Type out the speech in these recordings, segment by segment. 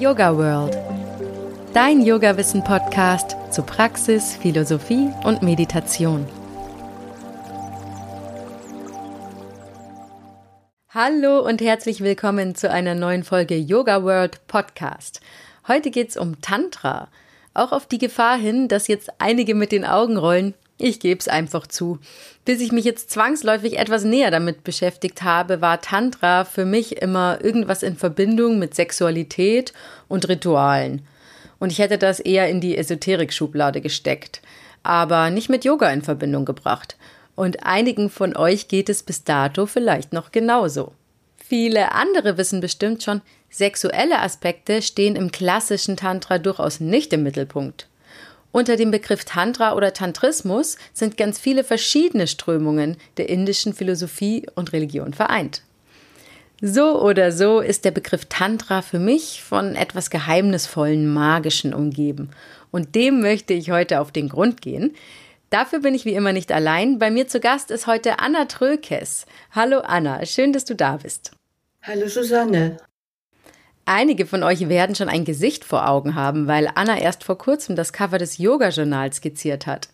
Yoga World. Dein Yoga-Wissen-Podcast zu Praxis, Philosophie und Meditation. Hallo und herzlich willkommen zu einer neuen Folge Yoga World Podcast. Heute geht es um Tantra. Auch auf die Gefahr hin, dass jetzt einige mit den Augen rollen. Ich gebe es einfach zu. Bis ich mich jetzt zwangsläufig etwas näher damit beschäftigt habe, war Tantra für mich immer irgendwas in Verbindung mit Sexualität und Ritualen. Und ich hätte das eher in die Esoterik-Schublade gesteckt, aber nicht mit Yoga in Verbindung gebracht. Und einigen von euch geht es bis dato vielleicht noch genauso. Viele andere wissen bestimmt schon, sexuelle Aspekte stehen im klassischen Tantra durchaus nicht im Mittelpunkt. Unter dem Begriff Tantra oder Tantrismus sind ganz viele verschiedene Strömungen der indischen Philosophie und Religion vereint. So oder so ist der Begriff Tantra für mich von etwas geheimnisvollen, magischen umgeben. Und dem möchte ich heute auf den Grund gehen. Dafür bin ich wie immer nicht allein. Bei mir zu Gast ist heute Anna Trökes. Hallo Anna, schön, dass du da bist. Hallo Susanne. Einige von euch werden schon ein Gesicht vor Augen haben, weil Anna erst vor kurzem das Cover des Yoga-Journals skizziert hat.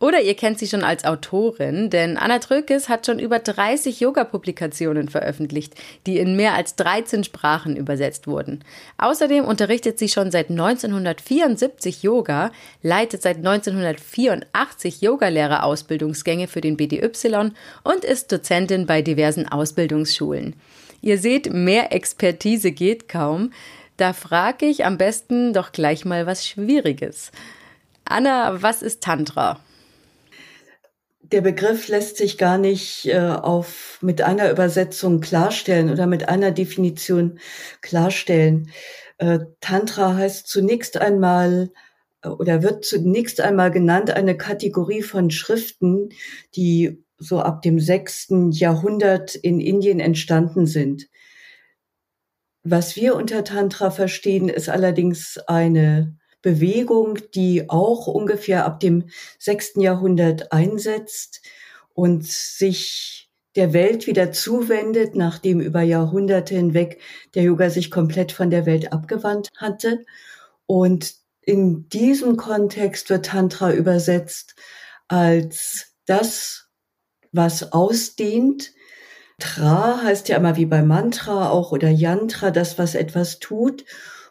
Oder ihr kennt sie schon als Autorin, denn Anna Trökes hat schon über 30 Yoga-Publikationen veröffentlicht, die in mehr als 13 Sprachen übersetzt wurden. Außerdem unterrichtet sie schon seit 1974 Yoga, leitet seit 1984 Yogalehrerausbildungsgänge für den BDY und ist Dozentin bei diversen Ausbildungsschulen. Ihr seht, mehr Expertise geht kaum. Da frage ich am besten doch gleich mal was Schwieriges. Anna, was ist Tantra? Der Begriff lässt sich gar nicht äh, auf mit einer Übersetzung klarstellen oder mit einer Definition klarstellen. Äh, Tantra heißt zunächst einmal äh, oder wird zunächst einmal genannt eine Kategorie von Schriften, die so ab dem sechsten Jahrhundert in Indien entstanden sind. Was wir unter Tantra verstehen, ist allerdings eine Bewegung, die auch ungefähr ab dem sechsten Jahrhundert einsetzt und sich der Welt wieder zuwendet, nachdem über Jahrhunderte hinweg der Yoga sich komplett von der Welt abgewandt hatte. Und in diesem Kontext wird Tantra übersetzt als das, was ausdehnt. Tra heißt ja immer wie bei Mantra auch oder Yantra, das, was etwas tut.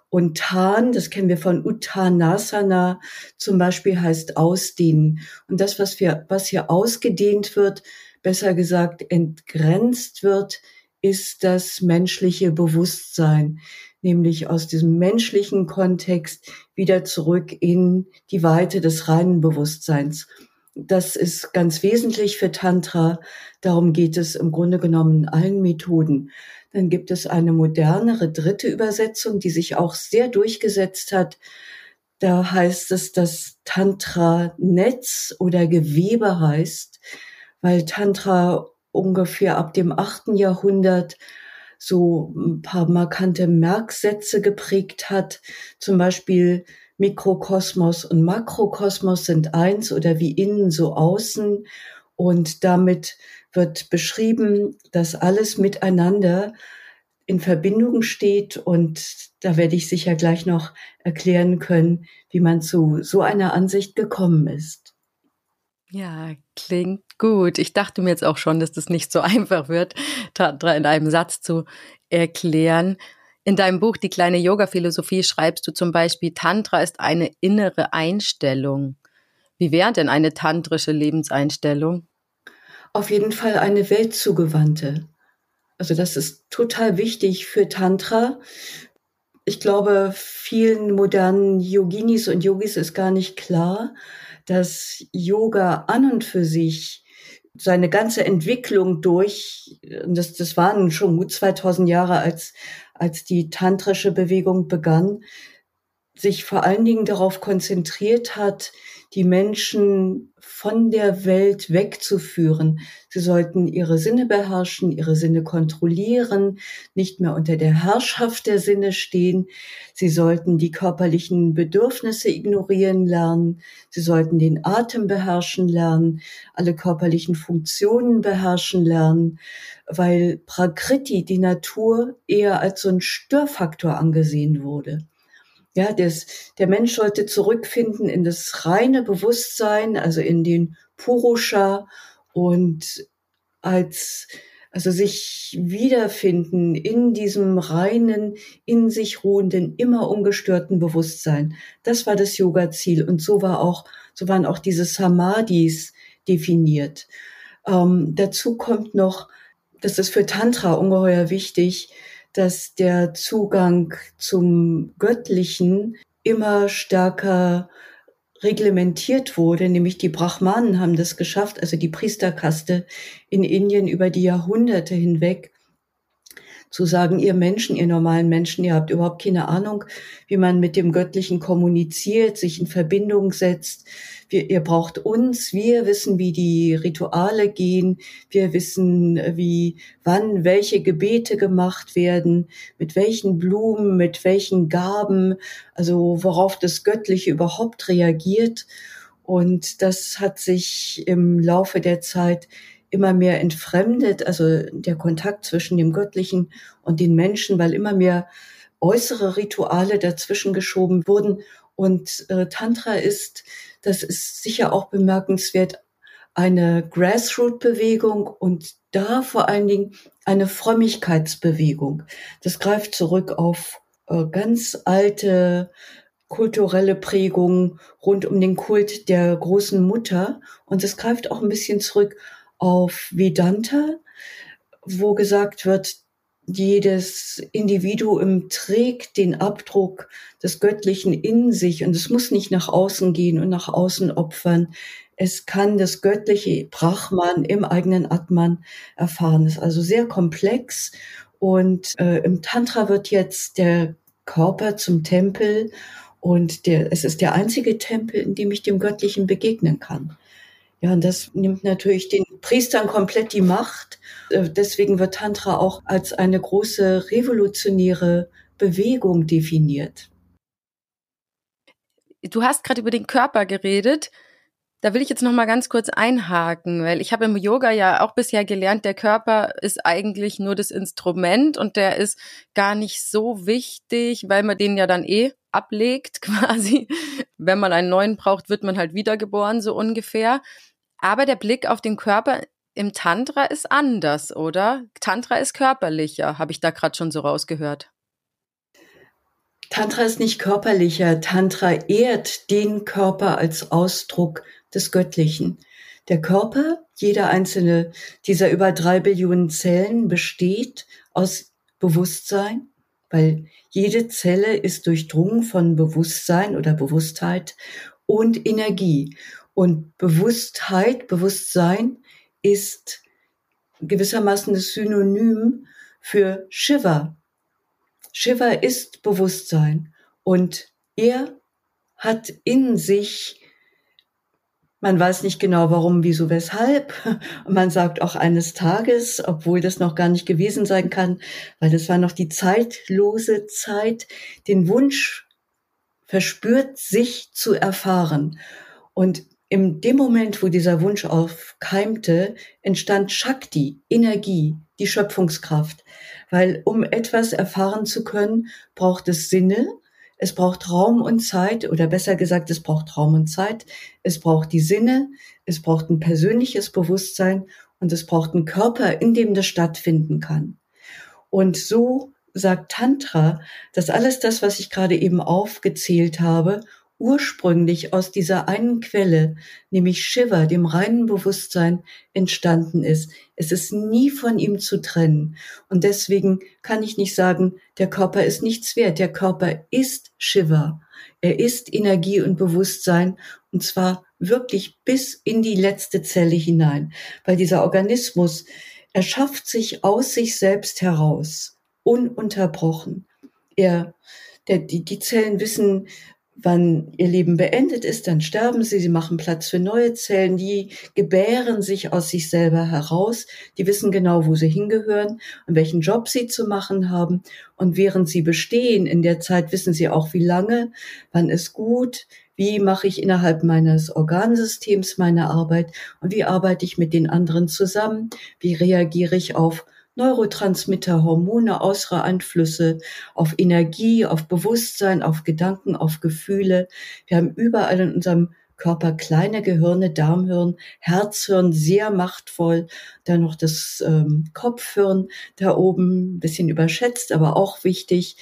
Und Tan, das kennen wir von Uttanasana zum Beispiel, heißt ausdehnen. Und das, was, wir, was hier ausgedehnt wird, besser gesagt entgrenzt wird, ist das menschliche Bewusstsein, nämlich aus diesem menschlichen Kontext wieder zurück in die Weite des reinen Bewusstseins. Das ist ganz wesentlich für Tantra. Darum geht es im Grunde genommen in allen Methoden. Dann gibt es eine modernere dritte Übersetzung, die sich auch sehr durchgesetzt hat. Da heißt es, dass Tantra Netz oder Gewebe heißt, weil Tantra ungefähr ab dem achten Jahrhundert so ein paar markante Merksätze geprägt hat. Zum Beispiel Mikrokosmos und Makrokosmos sind eins oder wie innen so außen. Und damit wird beschrieben, dass alles miteinander in Verbindung steht. Und da werde ich sicher gleich noch erklären können, wie man zu so einer Ansicht gekommen ist. Ja, klingt gut. Ich dachte mir jetzt auch schon, dass das nicht so einfach wird, in einem Satz zu erklären. In deinem Buch Die kleine Yoga-Philosophie schreibst du zum Beispiel, Tantra ist eine innere Einstellung. Wie wäre denn eine tantrische Lebenseinstellung? Auf jeden Fall eine weltzugewandte. Also das ist total wichtig für Tantra. Ich glaube, vielen modernen Yoginis und Yogis ist gar nicht klar, dass Yoga an und für sich seine ganze Entwicklung durch, das, das waren schon gut 2000 Jahre, als, als die tantrische Bewegung begann, sich vor allen Dingen darauf konzentriert hat, die Menschen von der Welt wegzuführen. Sie sollten ihre Sinne beherrschen, ihre Sinne kontrollieren, nicht mehr unter der Herrschaft der Sinne stehen. Sie sollten die körperlichen Bedürfnisse ignorieren lernen. Sie sollten den Atem beherrschen lernen, alle körperlichen Funktionen beherrschen lernen, weil Prakriti, die Natur, eher als so ein Störfaktor angesehen wurde. Ja, das, der Mensch sollte zurückfinden in das reine Bewusstsein, also in den Purusha und als, also sich wiederfinden in diesem reinen, in sich ruhenden, immer ungestörten Bewusstsein. Das war das Yoga-Ziel und so war auch, so waren auch diese Samadhis definiert. Ähm, dazu kommt noch, das ist für Tantra ungeheuer wichtig, dass der Zugang zum Göttlichen immer stärker reglementiert wurde, nämlich die Brahmanen haben das geschafft, also die Priesterkaste in Indien über die Jahrhunderte hinweg, zu sagen, ihr Menschen, ihr normalen Menschen, ihr habt überhaupt keine Ahnung, wie man mit dem Göttlichen kommuniziert, sich in Verbindung setzt. Wir, ihr braucht uns, wir wissen, wie die Rituale gehen, wir wissen, wie, wann welche Gebete gemacht werden, mit welchen Blumen, mit welchen Gaben, also worauf das Göttliche überhaupt reagiert. Und das hat sich im Laufe der Zeit immer mehr entfremdet, also der Kontakt zwischen dem Göttlichen und den Menschen, weil immer mehr äußere Rituale dazwischen geschoben wurden. Und äh, Tantra ist, das ist sicher auch bemerkenswert, eine Grassroot-Bewegung und da vor allen Dingen eine Frömmigkeitsbewegung. Das greift zurück auf äh, ganz alte kulturelle Prägungen rund um den Kult der großen Mutter und es greift auch ein bisschen zurück auf Vedanta, wo gesagt wird, jedes Individuum trägt den Abdruck des Göttlichen in sich und es muss nicht nach außen gehen und nach außen opfern. Es kann das göttliche Brahman im eigenen Atman erfahren. Das ist also sehr komplex und äh, im Tantra wird jetzt der Körper zum Tempel und der, es ist der einzige Tempel, in dem ich dem Göttlichen begegnen kann. Ja, und das nimmt natürlich den Priestern komplett die Macht. Äh, deswegen wird Tantra auch als eine große revolutionäre Bewegung definiert. Du hast gerade über den Körper geredet. Da will ich jetzt noch mal ganz kurz einhaken, weil ich habe im Yoga ja auch bisher gelernt, der Körper ist eigentlich nur das Instrument und der ist gar nicht so wichtig, weil man den ja dann eh ablegt quasi. Wenn man einen neuen braucht, wird man halt wiedergeboren, so ungefähr. Aber der Blick auf den Körper im Tantra ist anders, oder? Tantra ist körperlicher, habe ich da gerade schon so rausgehört. Tantra ist nicht körperlicher. Tantra ehrt den Körper als Ausdruck des Göttlichen. Der Körper, jeder einzelne dieser über drei Billionen Zellen besteht aus Bewusstsein, weil jede Zelle ist durchdrungen von Bewusstsein oder Bewusstheit und Energie. Und Bewusstheit, Bewusstsein ist gewissermaßen das Synonym für Shiva. Shiva ist Bewusstsein und er hat in sich, man weiß nicht genau warum, wieso, weshalb, und man sagt auch eines Tages, obwohl das noch gar nicht gewesen sein kann, weil das war noch die zeitlose Zeit, den Wunsch verspürt, sich zu erfahren. Und in dem Moment, wo dieser Wunsch aufkeimte, entstand Shakti, Energie, die Schöpfungskraft. Weil um etwas erfahren zu können, braucht es Sinne, es braucht Raum und Zeit, oder besser gesagt, es braucht Raum und Zeit, es braucht die Sinne, es braucht ein persönliches Bewusstsein und es braucht einen Körper, in dem das stattfinden kann. Und so sagt Tantra, dass alles das, was ich gerade eben aufgezählt habe, ursprünglich aus dieser einen Quelle, nämlich Shiva, dem reinen Bewusstsein, entstanden ist. Es ist nie von ihm zu trennen. Und deswegen kann ich nicht sagen, der Körper ist nichts wert. Der Körper ist Shiva. Er ist Energie und Bewusstsein und zwar wirklich bis in die letzte Zelle hinein, weil dieser Organismus erschafft sich aus sich selbst heraus, ununterbrochen. Er, der, die, die Zellen wissen, wann ihr Leben beendet ist, dann sterben sie, sie machen Platz für neue Zellen, die gebären sich aus sich selber heraus, die wissen genau, wo sie hingehören und welchen Job sie zu machen haben. Und während sie bestehen, in der Zeit wissen sie auch, wie lange, wann ist gut, wie mache ich innerhalb meines Organsystems meine Arbeit und wie arbeite ich mit den anderen zusammen, wie reagiere ich auf Neurotransmitter, Hormone, äußere Einflüsse auf Energie, auf Bewusstsein, auf Gedanken, auf Gefühle. Wir haben überall in unserem Körper kleine Gehirne, Darmhirn, Herzhirn, sehr machtvoll. Dann noch das ähm, Kopfhirn da oben, ein bisschen überschätzt, aber auch wichtig.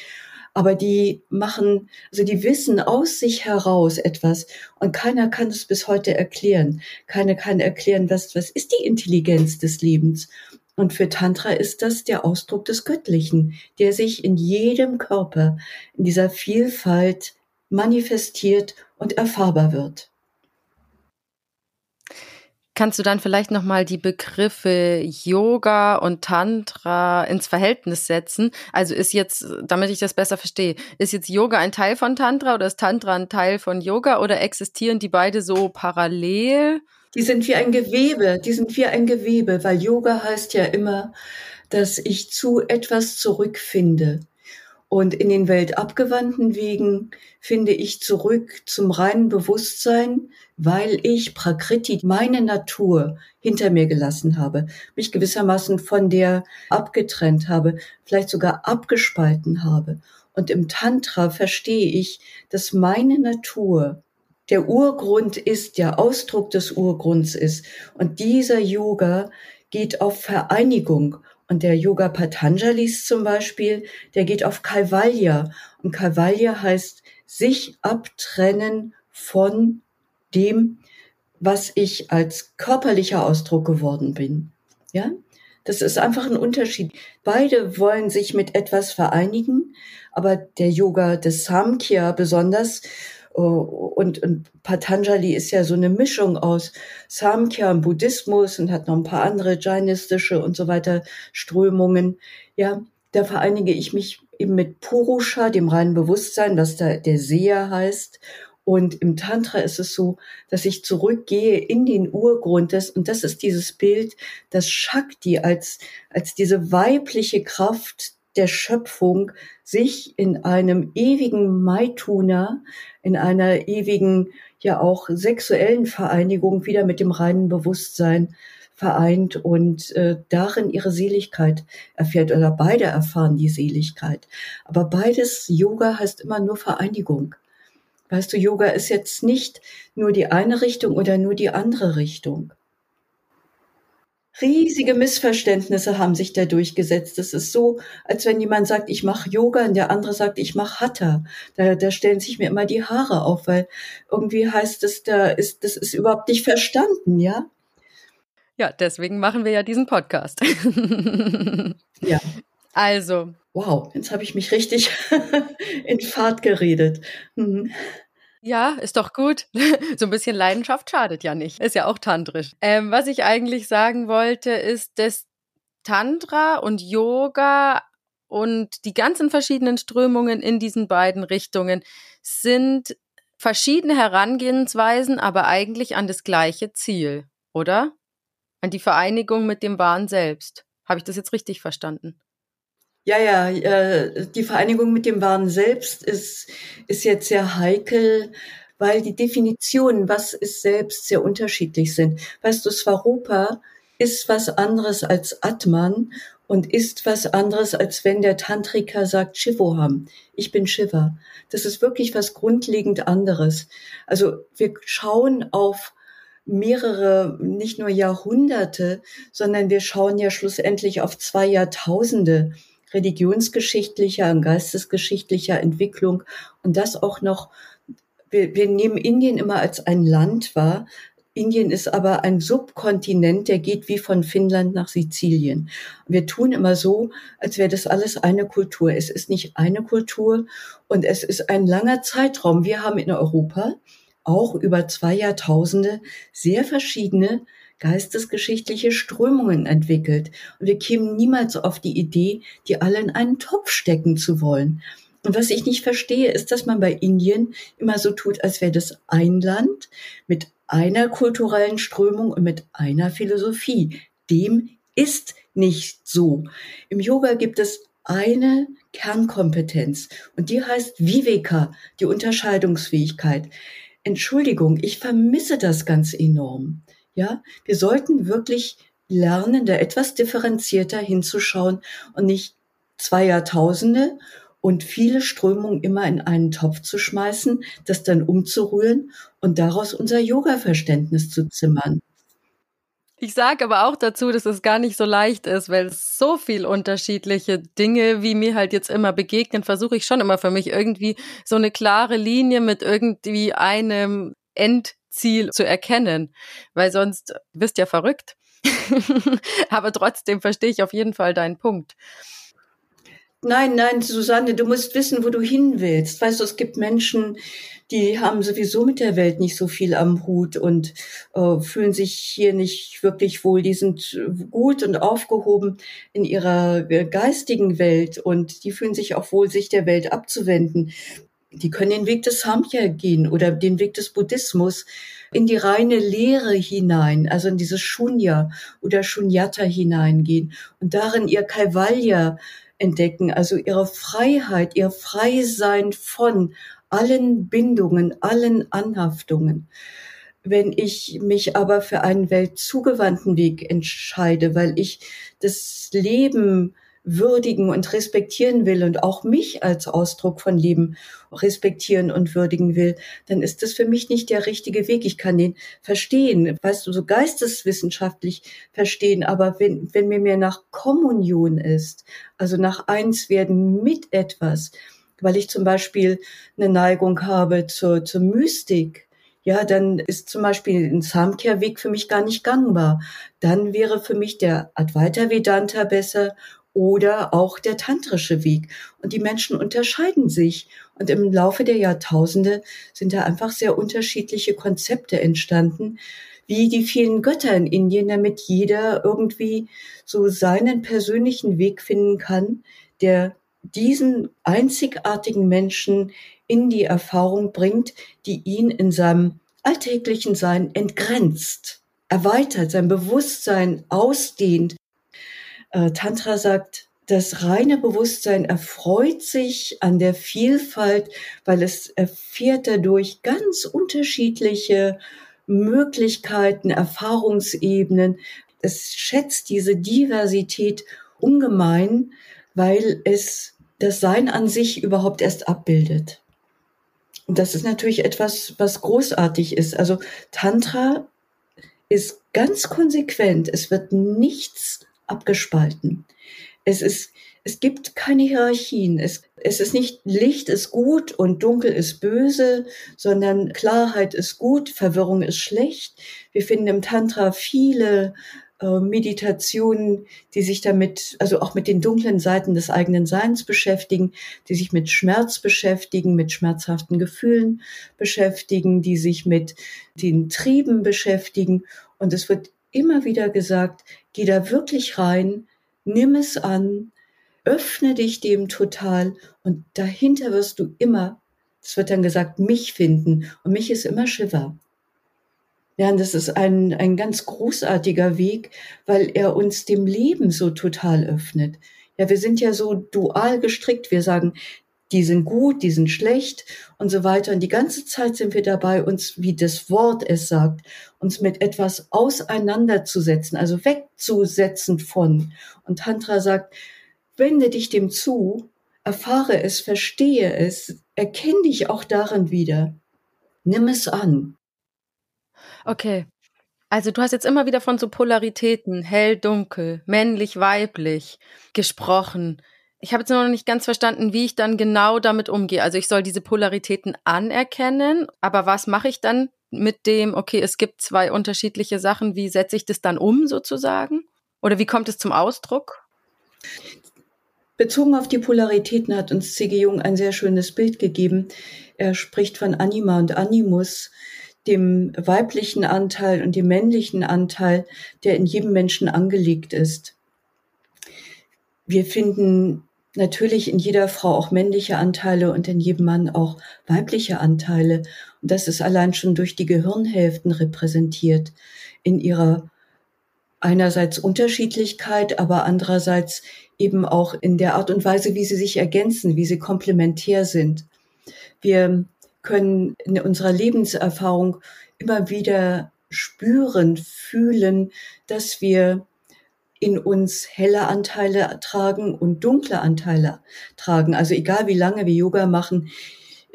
Aber die machen, also die wissen aus sich heraus etwas und keiner kann es bis heute erklären. Keiner kann erklären, was, was ist die Intelligenz des Lebens. Und für Tantra ist das der Ausdruck des Göttlichen, der sich in jedem Körper, in dieser Vielfalt manifestiert und erfahrbar wird. Kannst du dann vielleicht nochmal die Begriffe Yoga und Tantra ins Verhältnis setzen? Also ist jetzt, damit ich das besser verstehe, ist jetzt Yoga ein Teil von Tantra oder ist Tantra ein Teil von Yoga oder existieren die beide so parallel? Die sind wie ein Gewebe, die sind wie ein Gewebe, weil Yoga heißt ja immer, dass ich zu etwas zurückfinde. Und in den weltabgewandten Wegen finde ich zurück zum reinen Bewusstsein, weil ich Prakriti, meine Natur, hinter mir gelassen habe, mich gewissermaßen von der abgetrennt habe, vielleicht sogar abgespalten habe. Und im Tantra verstehe ich, dass meine Natur der Urgrund ist, der Ausdruck des Urgrunds ist. Und dieser Yoga geht auf Vereinigung. Und der Yoga Patanjalis zum Beispiel, der geht auf Kaivalya. Und Kaivalya heißt sich abtrennen von dem, was ich als körperlicher Ausdruck geworden bin. Ja? Das ist einfach ein Unterschied. Beide wollen sich mit etwas vereinigen, aber der Yoga des Samkhya besonders und, und Patanjali ist ja so eine Mischung aus Samkhya und Buddhismus und hat noch ein paar andere jainistische und so weiter Strömungen. Ja, da vereinige ich mich eben mit Purusha, dem reinen Bewusstsein, was da der Seher heißt. Und im Tantra ist es so, dass ich zurückgehe in den Urgrund des, und das ist dieses Bild, das Shakti als, als diese weibliche Kraft der Schöpfung sich in einem ewigen Maituna, in einer ewigen, ja auch sexuellen Vereinigung wieder mit dem reinen Bewusstsein vereint und äh, darin ihre Seligkeit erfährt oder beide erfahren die Seligkeit. Aber beides Yoga heißt immer nur Vereinigung. Weißt du, Yoga ist jetzt nicht nur die eine Richtung oder nur die andere Richtung riesige Missverständnisse haben sich da durchgesetzt. Es ist so, als wenn jemand sagt, ich mache Yoga und der andere sagt, ich mache Hatha. Da, da stellen sich mir immer die Haare auf, weil irgendwie heißt es, da ist, das ist überhaupt nicht verstanden, ja? Ja, deswegen machen wir ja diesen Podcast. ja. Also. Wow, jetzt habe ich mich richtig in Fahrt geredet. Mhm. Ja, ist doch gut. so ein bisschen Leidenschaft schadet ja nicht. Ist ja auch tantrisch. Ähm, was ich eigentlich sagen wollte, ist, dass Tantra und Yoga und die ganzen verschiedenen Strömungen in diesen beiden Richtungen sind verschiedene Herangehensweisen, aber eigentlich an das gleiche Ziel, oder? An die Vereinigung mit dem Wahn selbst. Habe ich das jetzt richtig verstanden? Ja, ja, äh, die Vereinigung mit dem Wahren selbst ist, ist jetzt sehr heikel, weil die Definitionen, was ist selbst, sehr unterschiedlich sind. Weißt du, Svarupa ist was anderes als Atman und ist was anderes, als wenn der Tantriker sagt Shivoham. Ich bin Shiva. Das ist wirklich was grundlegend anderes. Also wir schauen auf mehrere, nicht nur Jahrhunderte, sondern wir schauen ja schlussendlich auf zwei Jahrtausende religionsgeschichtlicher und geistesgeschichtlicher Entwicklung und das auch noch, wir, wir nehmen Indien immer als ein Land wahr, Indien ist aber ein Subkontinent, der geht wie von Finnland nach Sizilien. Wir tun immer so, als wäre das alles eine Kultur. Es ist nicht eine Kultur und es ist ein langer Zeitraum. Wir haben in Europa auch über zwei Jahrtausende sehr verschiedene geistesgeschichtliche Strömungen entwickelt. Und wir kämen niemals auf die Idee, die alle in einen Topf stecken zu wollen. Und was ich nicht verstehe, ist, dass man bei Indien immer so tut, als wäre das ein Land mit einer kulturellen Strömung und mit einer Philosophie. Dem ist nicht so. Im Yoga gibt es eine Kernkompetenz und die heißt Viveka, die Unterscheidungsfähigkeit. Entschuldigung, ich vermisse das ganz enorm. Ja, wir sollten wirklich lernen, da etwas differenzierter hinzuschauen und nicht zwei Jahrtausende und viele Strömungen immer in einen Topf zu schmeißen, das dann umzurühren und daraus unser Yoga-Verständnis zu zimmern. Ich sage aber auch dazu, dass es gar nicht so leicht ist, weil so viel unterschiedliche Dinge, wie mir halt jetzt immer begegnen, versuche ich schon immer für mich irgendwie so eine klare Linie mit irgendwie einem Endziel zu erkennen, weil sonst wirst ja verrückt. aber trotzdem verstehe ich auf jeden Fall deinen Punkt. Nein, nein, Susanne, du musst wissen, wo du hin willst. Weißt du, es gibt Menschen, die haben sowieso mit der Welt nicht so viel am Hut und äh, fühlen sich hier nicht wirklich wohl. Die sind gut und aufgehoben in ihrer äh, geistigen Welt und die fühlen sich auch wohl, sich der Welt abzuwenden. Die können den Weg des Samkhya gehen oder den Weg des Buddhismus in die reine Lehre hinein, also in dieses Shunya oder Shunyata hineingehen und darin ihr Kaivalya entdecken, also ihre Freiheit, ihr Freisein von allen Bindungen, allen Anhaftungen. Wenn ich mich aber für einen weltzugewandten Weg entscheide, weil ich das Leben würdigen und respektieren will und auch mich als Ausdruck von Leben respektieren und würdigen will, dann ist das für mich nicht der richtige Weg. Ich kann den verstehen, weißt du, so geisteswissenschaftlich verstehen, aber wenn, wenn mir mehr nach Kommunion ist, also nach eins werden mit etwas, weil ich zum Beispiel eine Neigung habe zur, zur Mystik, ja, dann ist zum Beispiel ein Samkhya-Weg für mich gar nicht gangbar. Dann wäre für mich der Advaita Vedanta besser oder auch der tantrische Weg. Und die Menschen unterscheiden sich. Und im Laufe der Jahrtausende sind da einfach sehr unterschiedliche Konzepte entstanden, wie die vielen Götter in Indien, damit jeder irgendwie so seinen persönlichen Weg finden kann, der diesen einzigartigen Menschen in die Erfahrung bringt, die ihn in seinem alltäglichen Sein entgrenzt, erweitert, sein Bewusstsein ausdehnt, Tantra sagt, das reine Bewusstsein erfreut sich an der Vielfalt, weil es erfährt dadurch ganz unterschiedliche Möglichkeiten, Erfahrungsebenen. Es schätzt diese Diversität ungemein, weil es das Sein an sich überhaupt erst abbildet. Und das ist natürlich etwas, was großartig ist. Also Tantra ist ganz konsequent. Es wird nichts abgespalten. Es ist, es gibt keine Hierarchien. Es, es ist nicht Licht ist gut und Dunkel ist böse, sondern Klarheit ist gut, Verwirrung ist schlecht. Wir finden im Tantra viele äh, Meditationen, die sich damit, also auch mit den dunklen Seiten des eigenen Seins beschäftigen, die sich mit Schmerz beschäftigen, mit schmerzhaften Gefühlen beschäftigen, die sich mit den Trieben beschäftigen. Und es wird immer wieder gesagt, geh da wirklich rein, nimm es an, öffne dich dem total und dahinter wirst du immer, es wird dann gesagt, mich finden und mich ist immer Shiva. Ja, und das ist ein, ein ganz großartiger Weg, weil er uns dem Leben so total öffnet. Ja, wir sind ja so dual gestrickt. Wir sagen, die sind gut, die sind schlecht und so weiter. Und die ganze Zeit sind wir dabei, uns, wie das Wort es sagt, uns mit etwas auseinanderzusetzen, also wegzusetzen von. Und Tantra sagt, wende dich dem zu, erfahre es, verstehe es, erkenne dich auch darin wieder. Nimm es an. Okay. Also du hast jetzt immer wieder von so Polaritäten, hell, dunkel, männlich, weiblich gesprochen ich habe jetzt noch nicht ganz verstanden, wie ich dann genau damit umgehe. Also ich soll diese Polaritäten anerkennen, aber was mache ich dann mit dem, okay, es gibt zwei unterschiedliche Sachen, wie setze ich das dann um sozusagen? Oder wie kommt es zum Ausdruck? Bezogen auf die Polaritäten hat uns C.G. Jung ein sehr schönes Bild gegeben. Er spricht von Anima und Animus, dem weiblichen Anteil und dem männlichen Anteil, der in jedem Menschen angelegt ist. Wir finden natürlich in jeder Frau auch männliche Anteile und in jedem Mann auch weibliche Anteile. Und das ist allein schon durch die Gehirnhälften repräsentiert in ihrer einerseits Unterschiedlichkeit, aber andererseits eben auch in der Art und Weise, wie sie sich ergänzen, wie sie komplementär sind. Wir können in unserer Lebenserfahrung immer wieder spüren, fühlen, dass wir in uns helle Anteile tragen und dunkle Anteile tragen. Also egal wie lange wir Yoga machen,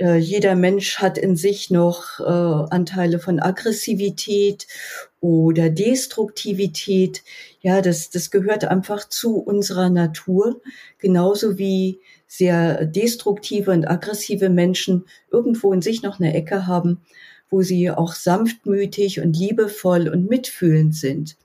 äh, jeder Mensch hat in sich noch äh, Anteile von Aggressivität oder Destruktivität. Ja, das, das gehört einfach zu unserer Natur, genauso wie sehr destruktive und aggressive Menschen irgendwo in sich noch eine Ecke haben, wo sie auch sanftmütig und liebevoll und mitfühlend sind.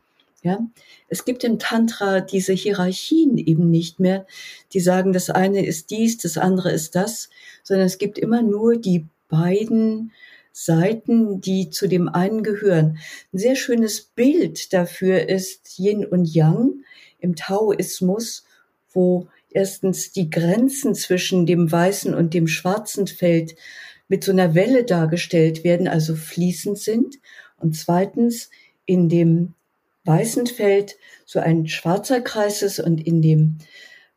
Ja, es gibt im Tantra diese Hierarchien eben nicht mehr, die sagen, das eine ist dies, das andere ist das, sondern es gibt immer nur die beiden Seiten, die zu dem einen gehören. Ein sehr schönes Bild dafür ist Yin und Yang im Taoismus, wo erstens die Grenzen zwischen dem weißen und dem schwarzen Feld mit so einer Welle dargestellt werden, also fließend sind. Und zweitens in dem weißen Feld so ein schwarzer Kreis ist und in dem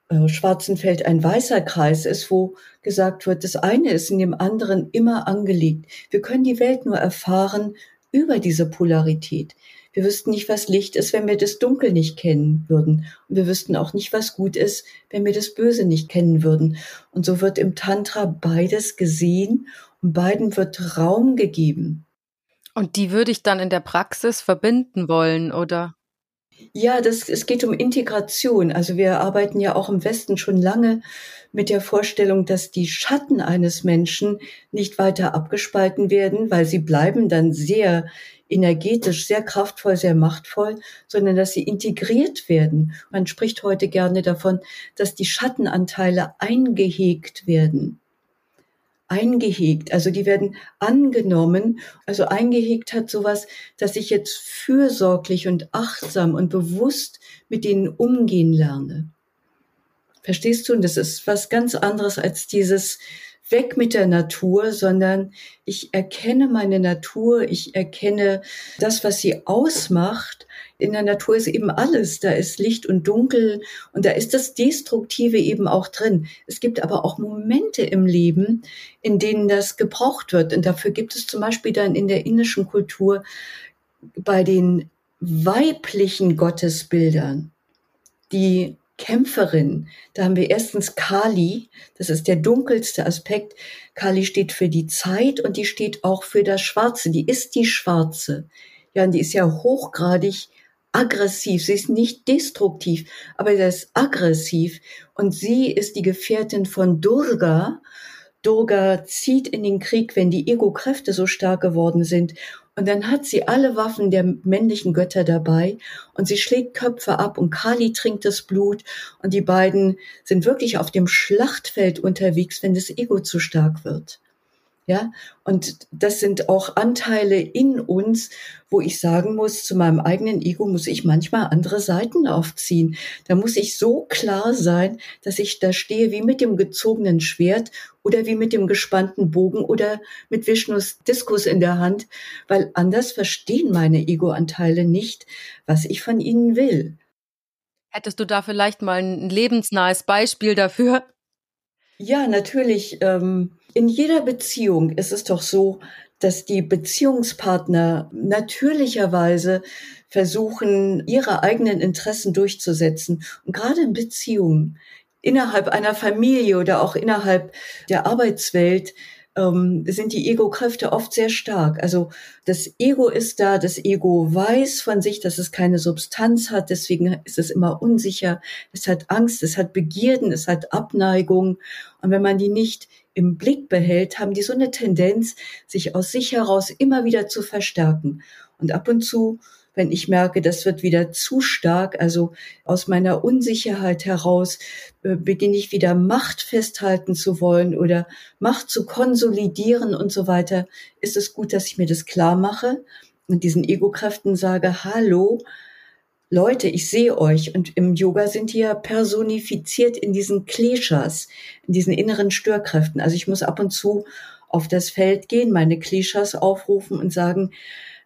äh, schwarzen Feld ein weißer Kreis ist, wo gesagt wird, das eine ist in dem anderen immer angelegt. Wir können die Welt nur erfahren über diese Polarität. Wir wüssten nicht, was Licht ist, wenn wir das Dunkel nicht kennen würden. Und wir wüssten auch nicht, was gut ist, wenn wir das Böse nicht kennen würden. Und so wird im Tantra beides gesehen und beiden wird Raum gegeben. Und die würde ich dann in der Praxis verbinden wollen, oder? Ja, das, es geht um Integration. Also wir arbeiten ja auch im Westen schon lange mit der Vorstellung, dass die Schatten eines Menschen nicht weiter abgespalten werden, weil sie bleiben dann sehr energetisch, sehr kraftvoll, sehr machtvoll, sondern dass sie integriert werden. Man spricht heute gerne davon, dass die Schattenanteile eingehegt werden eingehegt. Also die werden angenommen. Also eingehegt hat sowas, dass ich jetzt fürsorglich und achtsam und bewusst mit denen umgehen lerne. Verstehst du? Und das ist was ganz anderes als dieses weg mit der Natur, sondern ich erkenne meine Natur, ich erkenne das, was sie ausmacht in der Natur ist eben alles. Da ist Licht und Dunkel und da ist das Destruktive eben auch drin. Es gibt aber auch Momente im Leben, in denen das gebraucht wird. Und dafür gibt es zum Beispiel dann in der indischen Kultur bei den weiblichen Gottesbildern die Kämpferin. Da haben wir erstens Kali, das ist der dunkelste Aspekt. Kali steht für die Zeit und die steht auch für das Schwarze. Die ist die Schwarze. Ja, und die ist ja hochgradig aggressiv, sie ist nicht destruktiv, aber sie ist aggressiv und sie ist die Gefährtin von Durga. Durga zieht in den Krieg, wenn die Ego-Kräfte so stark geworden sind. Und dann hat sie alle Waffen der männlichen Götter dabei und sie schlägt Köpfe ab und Kali trinkt das Blut und die beiden sind wirklich auf dem Schlachtfeld unterwegs, wenn das Ego zu stark wird. Ja, und das sind auch Anteile in uns, wo ich sagen muss, zu meinem eigenen Ego muss ich manchmal andere Seiten aufziehen. Da muss ich so klar sein, dass ich da stehe wie mit dem gezogenen Schwert oder wie mit dem gespannten Bogen oder mit Vishnus Diskus in der Hand, weil anders verstehen meine Ego-Anteile nicht, was ich von ihnen will. Hättest du da vielleicht mal ein lebensnahes Beispiel dafür? Ja, natürlich. Ähm, in jeder Beziehung ist es doch so, dass die Beziehungspartner natürlicherweise versuchen, ihre eigenen Interessen durchzusetzen. Und gerade in Beziehungen, innerhalb einer Familie oder auch innerhalb der Arbeitswelt, ähm, sind die Ego-Kräfte oft sehr stark. Also das Ego ist da, das Ego weiß von sich, dass es keine Substanz hat, deswegen ist es immer unsicher, es hat Angst, es hat Begierden, es hat Abneigung. Und wenn man die nicht im Blick behält, haben die so eine Tendenz, sich aus sich heraus immer wieder zu verstärken. Und ab und zu, wenn ich merke, das wird wieder zu stark, also aus meiner Unsicherheit heraus, äh, beginne ich wieder Macht festhalten zu wollen oder Macht zu konsolidieren und so weiter, ist es gut, dass ich mir das klar mache und diesen Ego-Kräften sage, hallo, Leute, ich sehe euch. Und im Yoga sind die ja personifiziert in diesen Kleshas, in diesen inneren Störkräften. Also ich muss ab und zu auf das Feld gehen, meine Kleshas aufrufen und sagen,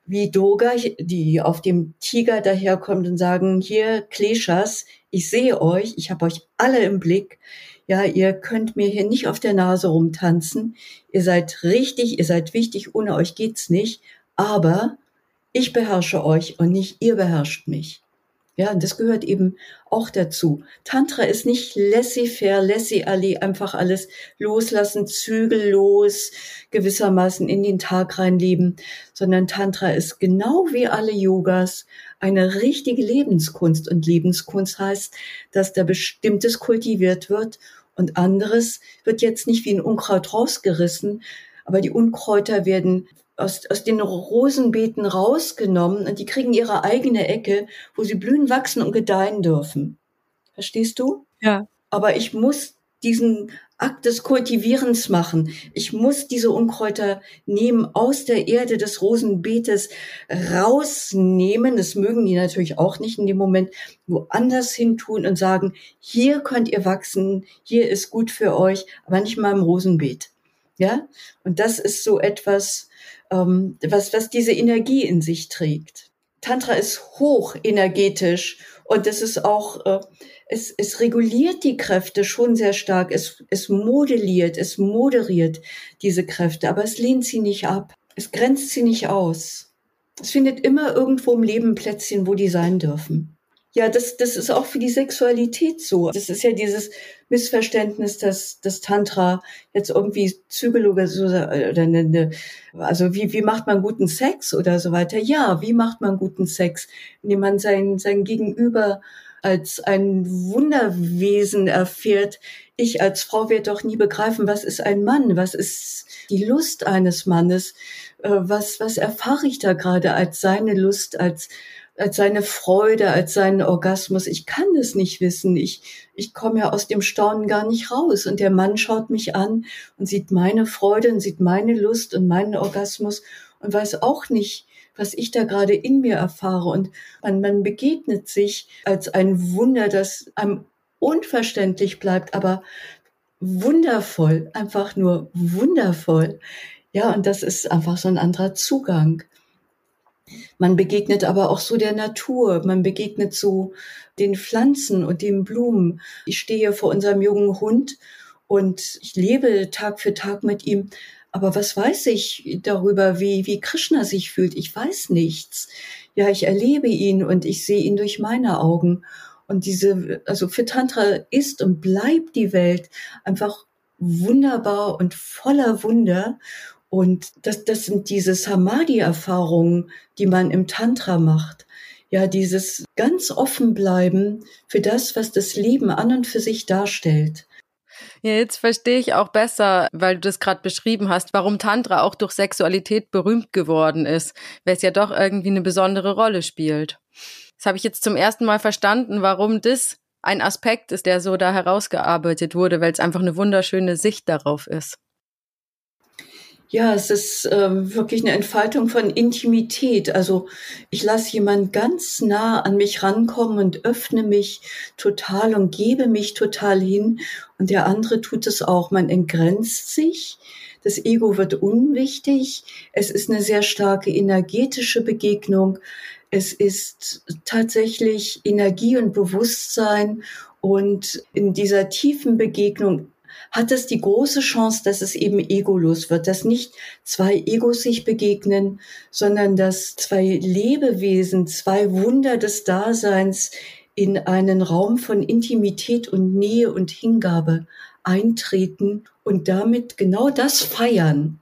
wie Doga, die auf dem Tiger daherkommt und sagen, hier Kleshas, ich sehe euch, ich habe euch alle im Blick. Ja, ihr könnt mir hier nicht auf der Nase rumtanzen. Ihr seid richtig, ihr seid wichtig, ohne euch geht's nicht. Aber ich beherrsche euch und nicht ihr beherrscht mich. Ja, und das gehört eben auch dazu. Tantra ist nicht laissez-faire, laissez-aller, einfach alles loslassen, zügellos, gewissermaßen in den Tag reinleben, sondern Tantra ist genau wie alle Yogas eine richtige Lebenskunst. Und Lebenskunst heißt, dass da bestimmtes kultiviert wird und anderes wird jetzt nicht wie ein Unkraut rausgerissen, aber die Unkräuter werden aus, aus den Rosenbeeten rausgenommen und die kriegen ihre eigene Ecke, wo sie blühen, wachsen und gedeihen dürfen. Verstehst du? Ja. Aber ich muss diesen Akt des Kultivierens machen. Ich muss diese Unkräuter nehmen, aus der Erde des Rosenbeetes rausnehmen. Das mögen die natürlich auch nicht in dem Moment woanders hin tun und sagen, hier könnt ihr wachsen, hier ist gut für euch, aber nicht mal im Rosenbeet. Ja? Und das ist so etwas, ähm, was, was diese Energie in sich trägt. Tantra ist hoch energetisch und es ist auch, äh, es, es reguliert die Kräfte schon sehr stark. Es, es modelliert, es moderiert diese Kräfte, aber es lehnt sie nicht ab. Es grenzt sie nicht aus. Es findet immer irgendwo im Leben Plätzchen, wo die sein dürfen. Ja, das, das ist auch für die Sexualität so. Das ist ja dieses Missverständnis, dass das Tantra jetzt irgendwie Zügeloge so, oder eine, also wie, wie macht man guten Sex oder so weiter. Ja, wie macht man guten Sex? Indem man sein, sein Gegenüber als ein Wunderwesen erfährt. Ich als Frau werde doch nie begreifen, was ist ein Mann? Was ist die Lust eines Mannes? Äh, was, was erfahre ich da gerade als seine Lust, als als seine Freude, als seinen Orgasmus. Ich kann es nicht wissen. Ich, ich komme ja aus dem Staunen gar nicht raus. Und der Mann schaut mich an und sieht meine Freude und sieht meine Lust und meinen Orgasmus und weiß auch nicht, was ich da gerade in mir erfahre. Und man, man begegnet sich als ein Wunder, das einem unverständlich bleibt, aber wundervoll, einfach nur wundervoll. Ja, und das ist einfach so ein anderer Zugang. Man begegnet aber auch so der Natur, man begegnet so den Pflanzen und den Blumen. Ich stehe vor unserem jungen Hund und ich lebe Tag für Tag mit ihm. Aber was weiß ich darüber, wie, wie Krishna sich fühlt? Ich weiß nichts. Ja, ich erlebe ihn und ich sehe ihn durch meine Augen. Und diese, also für Tantra ist und bleibt die Welt einfach wunderbar und voller Wunder. Und das, das sind diese Samadhi-Erfahrungen, die man im Tantra macht. Ja, dieses ganz offen bleiben für das, was das Leben an und für sich darstellt. Ja, jetzt verstehe ich auch besser, weil du das gerade beschrieben hast, warum Tantra auch durch Sexualität berühmt geworden ist, weil es ja doch irgendwie eine besondere Rolle spielt. Das habe ich jetzt zum ersten Mal verstanden, warum das ein Aspekt ist, der so da herausgearbeitet wurde, weil es einfach eine wunderschöne Sicht darauf ist. Ja, es ist ähm, wirklich eine Entfaltung von Intimität. Also ich lasse jemand ganz nah an mich rankommen und öffne mich total und gebe mich total hin. Und der andere tut es auch. Man entgrenzt sich. Das Ego wird unwichtig. Es ist eine sehr starke energetische Begegnung. Es ist tatsächlich Energie und Bewusstsein. Und in dieser tiefen Begegnung hat es die große Chance, dass es eben egolos wird, dass nicht zwei Egos sich begegnen, sondern dass zwei Lebewesen, zwei Wunder des Daseins in einen Raum von Intimität und Nähe und Hingabe eintreten und damit genau das feiern.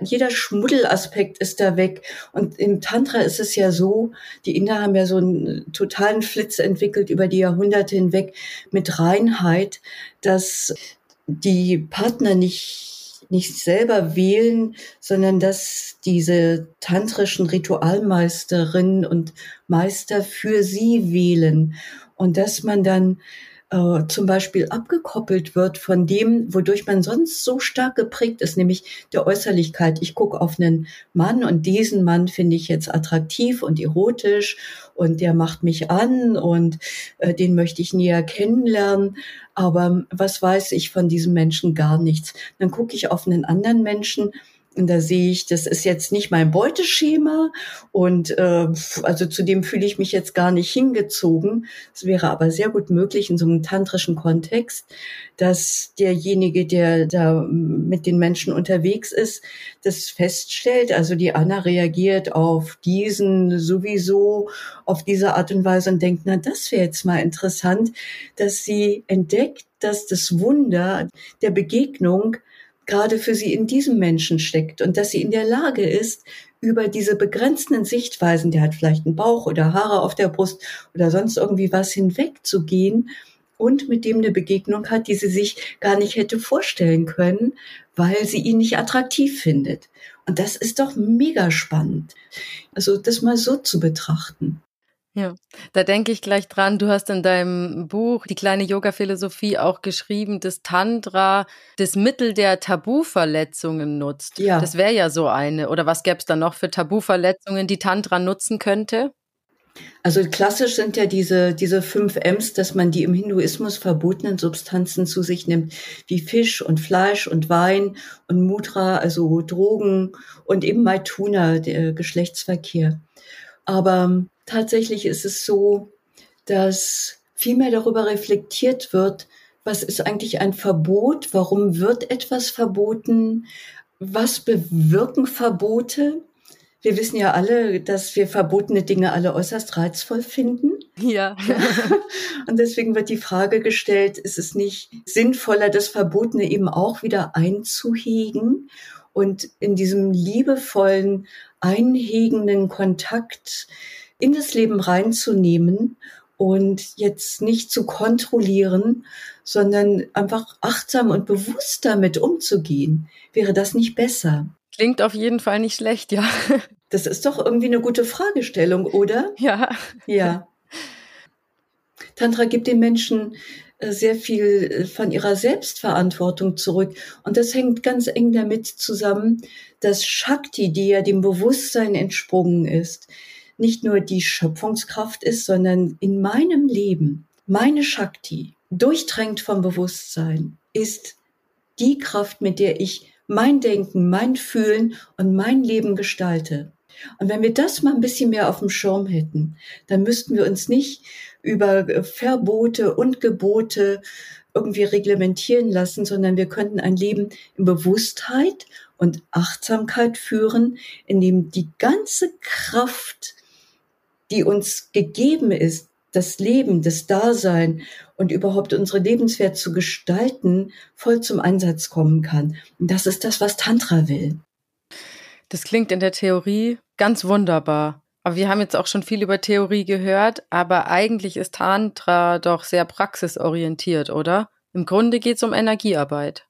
Jeder Schmuddelaspekt ist da weg. Und im Tantra ist es ja so, die Inder haben ja so einen totalen Flitz entwickelt über die Jahrhunderte hinweg mit Reinheit, dass die Partner nicht, nicht selber wählen, sondern dass diese tantrischen Ritualmeisterinnen und Meister für sie wählen. Und dass man dann äh, zum Beispiel abgekoppelt wird von dem, wodurch man sonst so stark geprägt ist, nämlich der Äußerlichkeit. Ich gucke auf einen Mann und diesen Mann finde ich jetzt attraktiv und erotisch und der macht mich an und äh, den möchte ich näher kennenlernen. Aber was weiß ich von diesem Menschen gar nichts. Dann gucke ich auf einen anderen Menschen und da sehe ich, das ist jetzt nicht mein Beuteschema und äh, also zu dem fühle ich mich jetzt gar nicht hingezogen. Es wäre aber sehr gut möglich in so einem tantrischen Kontext, dass derjenige, der da mit den Menschen unterwegs ist, das feststellt. Also die Anna reagiert auf diesen sowieso auf diese Art und Weise und denkt, na das wäre jetzt mal interessant, dass sie entdeckt, dass das Wunder der Begegnung gerade für sie in diesem Menschen steckt und dass sie in der Lage ist, über diese begrenzten Sichtweisen, der hat vielleicht einen Bauch oder Haare auf der Brust oder sonst irgendwie was hinwegzugehen und mit dem eine Begegnung hat, die sie sich gar nicht hätte vorstellen können, weil sie ihn nicht attraktiv findet. Und das ist doch mega spannend. Also das mal so zu betrachten. Ja, da denke ich gleich dran. Du hast in deinem Buch Die kleine Yoga-Philosophie auch geschrieben, dass Tantra das Mittel der Tabuverletzungen nutzt. Ja. Das wäre ja so eine. Oder was gäbe es da noch für Tabuverletzungen, die Tantra nutzen könnte? Also klassisch sind ja diese, diese fünf M's, dass man die im Hinduismus verbotenen Substanzen zu sich nimmt, wie Fisch und Fleisch und Wein und Mudra, also Drogen und eben Maituna, der Geschlechtsverkehr. Aber tatsächlich ist es so, dass viel mehr darüber reflektiert wird, was ist eigentlich ein Verbot, warum wird etwas verboten, was bewirken Verbote. Wir wissen ja alle, dass wir verbotene Dinge alle äußerst reizvoll finden. Ja. Und deswegen wird die Frage gestellt, ist es nicht sinnvoller, das Verbotene eben auch wieder einzuhegen und in diesem liebevollen, einhegenden Kontakt in das Leben reinzunehmen und jetzt nicht zu kontrollieren, sondern einfach achtsam und bewusst damit umzugehen. Wäre das nicht besser? Klingt auf jeden Fall nicht schlecht, ja. Das ist doch irgendwie eine gute Fragestellung, oder? Ja. Ja. Tantra gibt den Menschen äh, sehr viel äh, von ihrer Selbstverantwortung zurück. Und das hängt ganz eng damit zusammen, dass Shakti, die ja dem Bewusstsein entsprungen ist, nicht nur die Schöpfungskraft ist, sondern in meinem Leben, meine Shakti, durchdrängt vom Bewusstsein, ist die Kraft, mit der ich mein Denken, mein Fühlen und mein Leben gestalte. Und wenn wir das mal ein bisschen mehr auf dem Schirm hätten, dann müssten wir uns nicht über Verbote und Gebote irgendwie reglementieren lassen, sondern wir könnten ein Leben in Bewusstheit und Achtsamkeit führen, in dem die ganze Kraft die uns gegeben ist, das Leben, das Dasein und überhaupt unsere Lebenswert zu gestalten, voll zum Einsatz kommen kann. Und das ist das, was Tantra will. Das klingt in der Theorie ganz wunderbar. Aber wir haben jetzt auch schon viel über Theorie gehört, aber eigentlich ist Tantra doch sehr praxisorientiert, oder? Im Grunde geht es um Energiearbeit.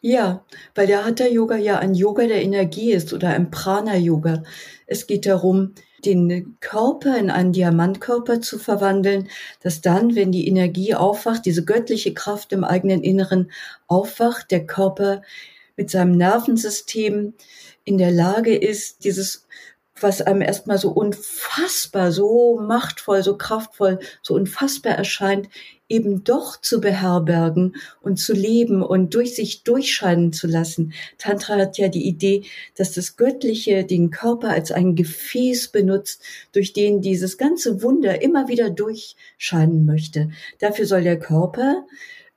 Ja, weil der Hatha Yoga ja ein Yoga der Energie ist oder ein Prana Yoga. Es geht darum, den Körper in einen Diamantkörper zu verwandeln, dass dann, wenn die Energie aufwacht, diese göttliche Kraft im eigenen Inneren aufwacht, der Körper mit seinem Nervensystem in der Lage ist, dieses was einem erstmal so unfassbar, so machtvoll, so kraftvoll, so unfassbar erscheint, eben doch zu beherbergen und zu leben und durch sich durchscheinen zu lassen. Tantra hat ja die Idee, dass das Göttliche den Körper als ein Gefäß benutzt, durch den dieses ganze Wunder immer wieder durchscheinen möchte. Dafür soll der Körper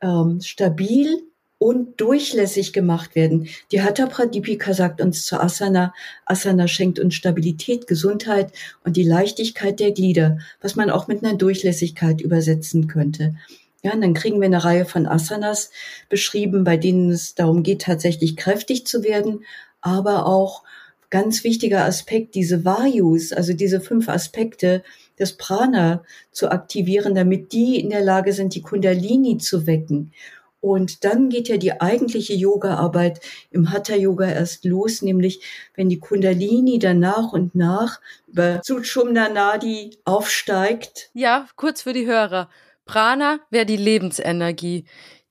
ähm, stabil und durchlässig gemacht werden. Die Hatha Pradipika sagt uns zu Asana, Asana schenkt uns Stabilität, Gesundheit und die Leichtigkeit der Glieder, was man auch mit einer Durchlässigkeit übersetzen könnte. Ja, und dann kriegen wir eine Reihe von Asanas beschrieben, bei denen es darum geht, tatsächlich kräftig zu werden, aber auch ganz wichtiger Aspekt, diese Vayus, also diese fünf Aspekte des Prana zu aktivieren, damit die in der Lage sind, die Kundalini zu wecken. Und dann geht ja die eigentliche Yoga-Arbeit im Hatha-Yoga erst los, nämlich wenn die Kundalini dann nach und nach über Suchumna Nadi aufsteigt. Ja, kurz für die Hörer. Prana wäre die Lebensenergie.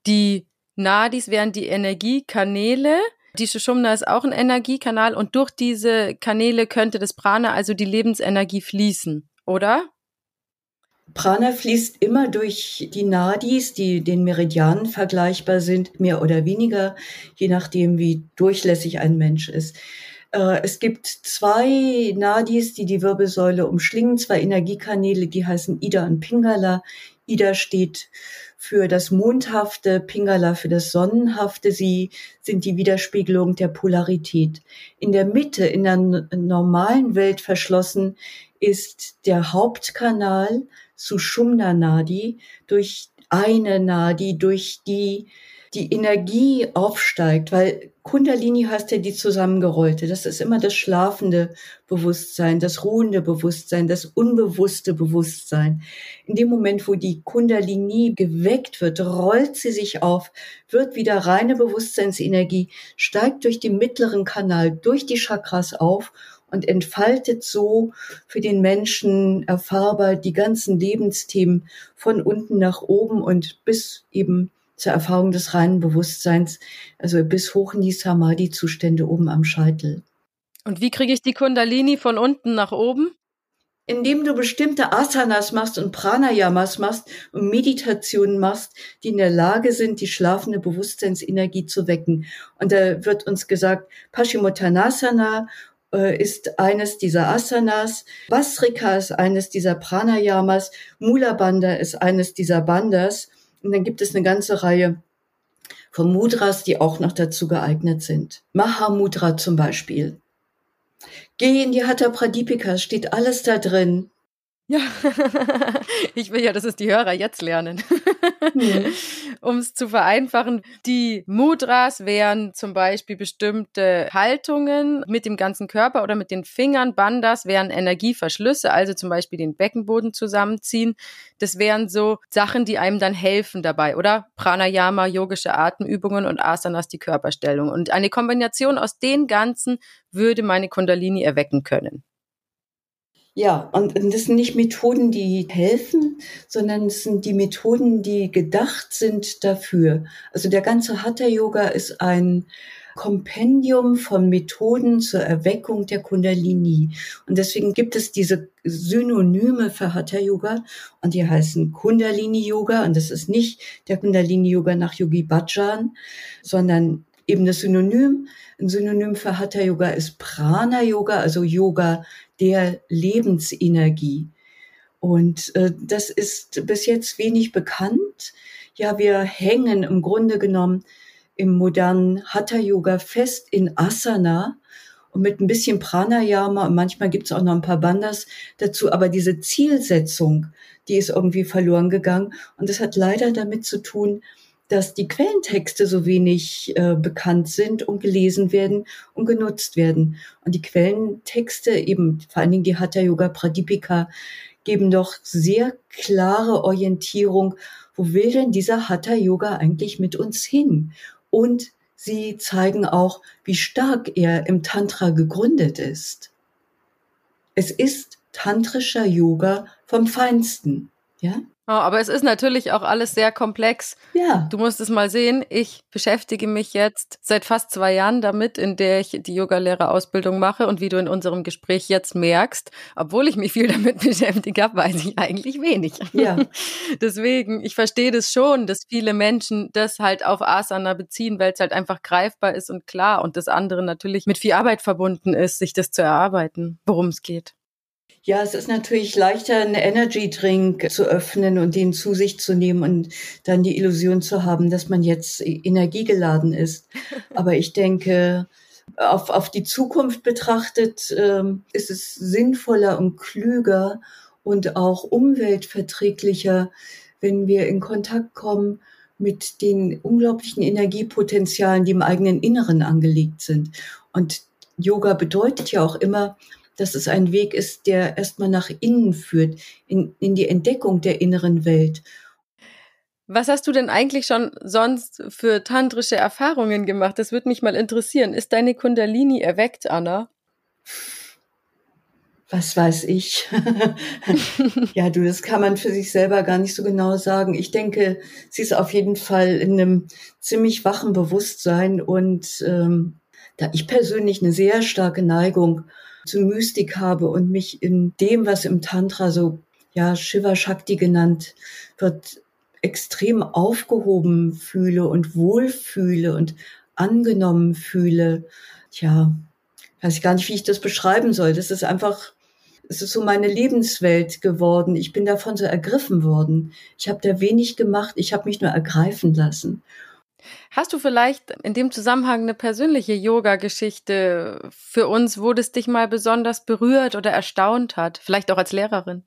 Die Nadis wären die Energiekanäle. Die Shushumna ist auch ein Energiekanal und durch diese Kanäle könnte das Prana, also die Lebensenergie, fließen, oder? Prana fließt immer durch die Nadis, die den Meridianen vergleichbar sind, mehr oder weniger, je nachdem, wie durchlässig ein Mensch ist. Äh, es gibt zwei Nadis, die die Wirbelsäule umschlingen, zwei Energiekanäle, die heißen Ida und Pingala. Ida steht für das Mondhafte, Pingala für das Sonnenhafte. Sie sind die Widerspiegelung der Polarität. In der Mitte, in der normalen Welt verschlossen, ist der Hauptkanal Sushumna Nadi durch eine Nadi, durch die die Energie aufsteigt, weil Kundalini heißt ja die zusammengerollte. Das ist immer das schlafende Bewusstsein, das ruhende Bewusstsein, das unbewusste Bewusstsein. In dem Moment, wo die Kundalini geweckt wird, rollt sie sich auf, wird wieder reine Bewusstseinsenergie, steigt durch den mittleren Kanal, durch die Chakras auf und entfaltet so für den Menschen erfahrbar die ganzen Lebensthemen von unten nach oben und bis eben zur Erfahrung des reinen Bewusstseins, also bis hoch in die Samadhi-Zustände oben am Scheitel. Und wie kriege ich die Kundalini von unten nach oben? Indem du bestimmte Asanas machst und Pranayamas machst und Meditationen machst, die in der Lage sind, die schlafende Bewusstseinsenergie zu wecken. Und da wird uns gesagt, Paschimottanasana ist eines dieser Asanas, Basrika ist eines dieser Pranayamas, Mula Bandha ist eines dieser Bandas. Und dann gibt es eine ganze Reihe von Mudras, die auch noch dazu geeignet sind. Mahamudra zum Beispiel. Geh in die Hatha Pradipika, steht alles da drin. Ja, ich will ja, dass es die Hörer jetzt lernen. Mhm. Um es zu vereinfachen, die Mudras wären zum Beispiel bestimmte Haltungen mit dem ganzen Körper oder mit den Fingern. Bandas wären Energieverschlüsse, also zum Beispiel den Beckenboden zusammenziehen. Das wären so Sachen, die einem dann helfen dabei, oder? Pranayama, yogische Atemübungen und Asanas, die Körperstellung. Und eine Kombination aus den ganzen würde meine Kundalini erwecken können. Ja, und das sind nicht Methoden, die helfen, sondern es sind die Methoden, die gedacht sind dafür. Also der ganze Hatha-Yoga ist ein Kompendium von Methoden zur Erweckung der Kundalini. Und deswegen gibt es diese Synonyme für Hatha Yoga und die heißen Kundalini Yoga. Und das ist nicht der Kundalini Yoga nach Yogi Bhajan, sondern eben das Synonym. Ein Synonym für Hatha Yoga ist Prana Yoga, also Yoga der Lebensenergie. Und äh, das ist bis jetzt wenig bekannt. Ja, wir hängen im Grunde genommen im modernen Hatha-Yoga fest in Asana und mit ein bisschen Pranayama und manchmal gibt es auch noch ein paar Bandas dazu, aber diese Zielsetzung, die ist irgendwie verloren gegangen und das hat leider damit zu tun, dass die Quellentexte so wenig äh, bekannt sind und gelesen werden und genutzt werden. Und die Quellentexte, eben vor allen Dingen die Hatha Yoga Pradipika, geben doch sehr klare Orientierung, wo will denn dieser Hatha Yoga eigentlich mit uns hin? Und sie zeigen auch, wie stark er im Tantra gegründet ist. Es ist tantrischer Yoga vom Feinsten, ja? Oh, aber es ist natürlich auch alles sehr komplex. Ja. Du musst es mal sehen. Ich beschäftige mich jetzt seit fast zwei Jahren damit, in der ich die Yogalehrerausbildung mache. Und wie du in unserem Gespräch jetzt merkst, obwohl ich mich viel damit beschäftigt habe, weiß ich eigentlich wenig. Ja. Deswegen, ich verstehe das schon, dass viele Menschen das halt auf Asana beziehen, weil es halt einfach greifbar ist und klar. Und das andere natürlich mit viel Arbeit verbunden ist, sich das zu erarbeiten, worum es geht. Ja, es ist natürlich leichter, einen Energy Drink zu öffnen und den zu sich zu nehmen und dann die Illusion zu haben, dass man jetzt energiegeladen ist. Aber ich denke, auf, auf die Zukunft betrachtet, ähm, ist es sinnvoller und klüger und auch umweltverträglicher, wenn wir in Kontakt kommen mit den unglaublichen Energiepotenzialen, die im eigenen Inneren angelegt sind. Und Yoga bedeutet ja auch immer, dass es ein Weg ist, der erstmal nach innen führt, in, in die Entdeckung der inneren Welt. Was hast du denn eigentlich schon sonst für tantrische Erfahrungen gemacht? Das würde mich mal interessieren. Ist deine Kundalini erweckt, Anna? was weiß ich. ja, du, das kann man für sich selber gar nicht so genau sagen. Ich denke, sie ist auf jeden Fall in einem ziemlich wachen Bewusstsein und ähm, da ich persönlich eine sehr starke Neigung zu Mystik habe und mich in dem, was im Tantra so, ja, Shiva Shakti genannt wird, extrem aufgehoben fühle und wohlfühle und angenommen fühle. Tja, weiß ich gar nicht, wie ich das beschreiben soll. Das ist einfach, es ist so meine Lebenswelt geworden. Ich bin davon so ergriffen worden. Ich habe da wenig gemacht. Ich habe mich nur ergreifen lassen. Hast du vielleicht in dem Zusammenhang eine persönliche Yoga-Geschichte für uns, wo das dich mal besonders berührt oder erstaunt hat? Vielleicht auch als Lehrerin?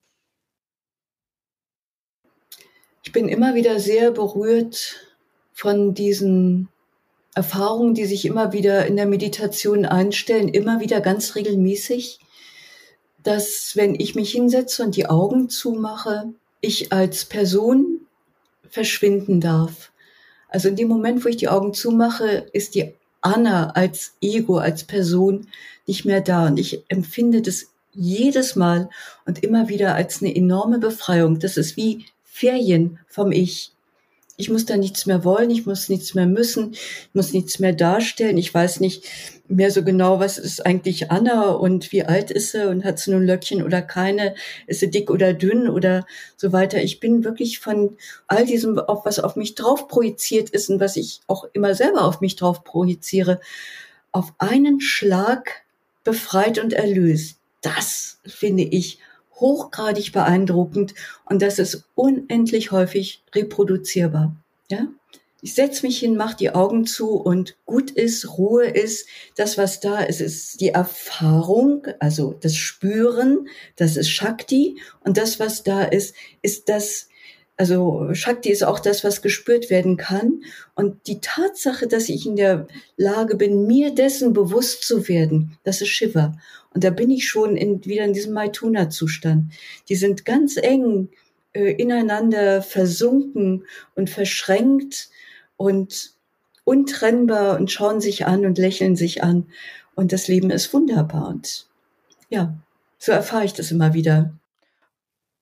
Ich bin immer wieder sehr berührt von diesen Erfahrungen, die sich immer wieder in der Meditation einstellen, immer wieder ganz regelmäßig, dass wenn ich mich hinsetze und die Augen zumache, ich als Person verschwinden darf. Also in dem Moment, wo ich die Augen zumache, ist die Anna als Ego, als Person nicht mehr da. Und ich empfinde das jedes Mal und immer wieder als eine enorme Befreiung. Das ist wie Ferien vom Ich. Ich muss da nichts mehr wollen, ich muss nichts mehr müssen, ich muss nichts mehr darstellen. Ich weiß nicht mehr so genau, was ist eigentlich Anna und wie alt ist sie und hat sie nun Löckchen oder keine, ist sie dick oder dünn oder so weiter. Ich bin wirklich von all diesem, auch was auf mich drauf projiziert ist und was ich auch immer selber auf mich drauf projiziere, auf einen Schlag befreit und erlöst. Das finde ich hochgradig beeindruckend und das ist unendlich häufig reproduzierbar. Ja? Ich setze mich hin, mache die Augen zu und gut ist, Ruhe ist, das, was da ist, ist die Erfahrung, also das Spüren, das ist Shakti und das, was da ist, ist das, also Shakti ist auch das, was gespürt werden kann. Und die Tatsache, dass ich in der Lage bin, mir dessen bewusst zu werden, das ist Shiva. Und da bin ich schon in, wieder in diesem Maituna-Zustand. Die sind ganz eng äh, ineinander versunken und verschränkt und untrennbar und schauen sich an und lächeln sich an. Und das Leben ist wunderbar. Und ja, so erfahre ich das immer wieder.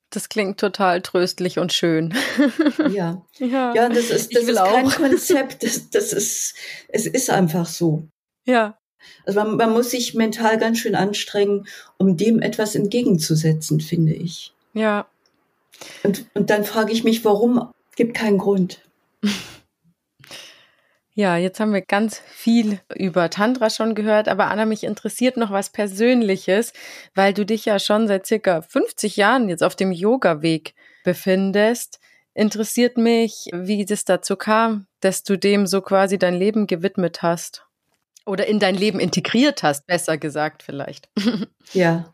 Das klingt total tröstlich und schön. Ja, ja, ja das ist, das ist kein auch. Konzept. Das, das ist, es ist einfach so. Ja. Also man, man muss sich mental ganz schön anstrengen, um dem etwas entgegenzusetzen, finde ich. Ja. Und, und dann frage ich mich, warum? Gibt keinen Grund. Ja, jetzt haben wir ganz viel über Tantra schon gehört, aber Anna, mich interessiert noch was Persönliches, weil du dich ja schon seit circa 50 Jahren jetzt auf dem Yoga-Weg befindest. Interessiert mich, wie das dazu kam, dass du dem so quasi dein Leben gewidmet hast. Oder in dein Leben integriert hast, besser gesagt vielleicht. Ja.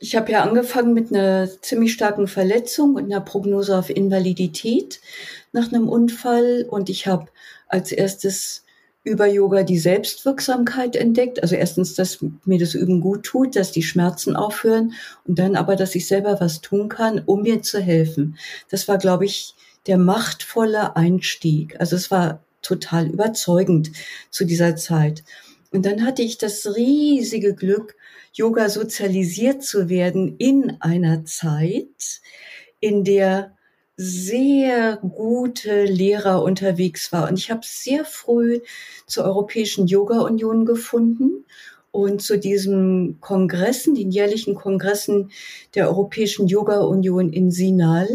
Ich habe ja angefangen mit einer ziemlich starken Verletzung und einer Prognose auf Invalidität nach einem Unfall. Und ich habe als erstes über Yoga die Selbstwirksamkeit entdeckt. Also erstens, dass mir das Üben gut tut, dass die Schmerzen aufhören und dann aber, dass ich selber was tun kann, um mir zu helfen. Das war, glaube ich, der machtvolle Einstieg. Also es war total überzeugend zu dieser Zeit. Und dann hatte ich das riesige Glück, Yoga sozialisiert zu werden in einer Zeit, in der sehr gute Lehrer unterwegs war. Und ich habe sehr früh zur Europäischen Yoga Union gefunden und zu diesen Kongressen, den jährlichen Kongressen der Europäischen Yoga Union in Sinal